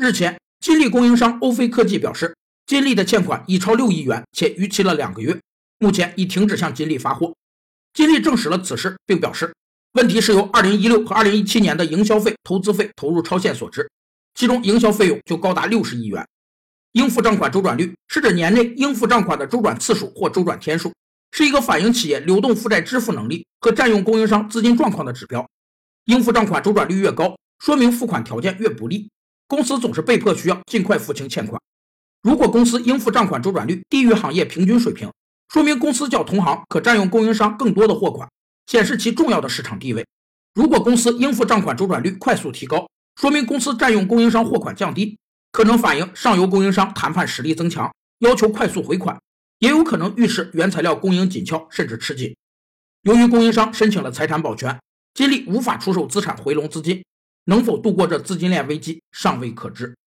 日前，金立供应商欧菲科技表示，金立的欠款已超六亿元，且逾期了两个月，目前已停止向金立发货。金立证实了此事，并表示，问题是由2016和2017年的营销费、投资费投入超限所致，其中营销费用就高达六十亿元。应付账款周转率是指年内应付账款的周转次数或周转天数，是一个反映企业流动负债支付能力和占用供应商资金状况的指标。应付账款周转率越高，说明付款条件越不利，公司总是被迫需要尽快付清欠款。如果公司应付账款周转率低于行业平均水平，说明公司较同行可占用供应商更多的货款，显示其重要的市场地位。如果公司应付账款周转率快速提高，说明公司占用供应商货款降低。可能反映上游供应商谈判实力增强，要求快速回款，也有可能预示原材料供应紧俏甚至吃紧。由于供应商申请了财产保全，金立无法出售资产回笼资金，能否度过这资金链危机尚未可知。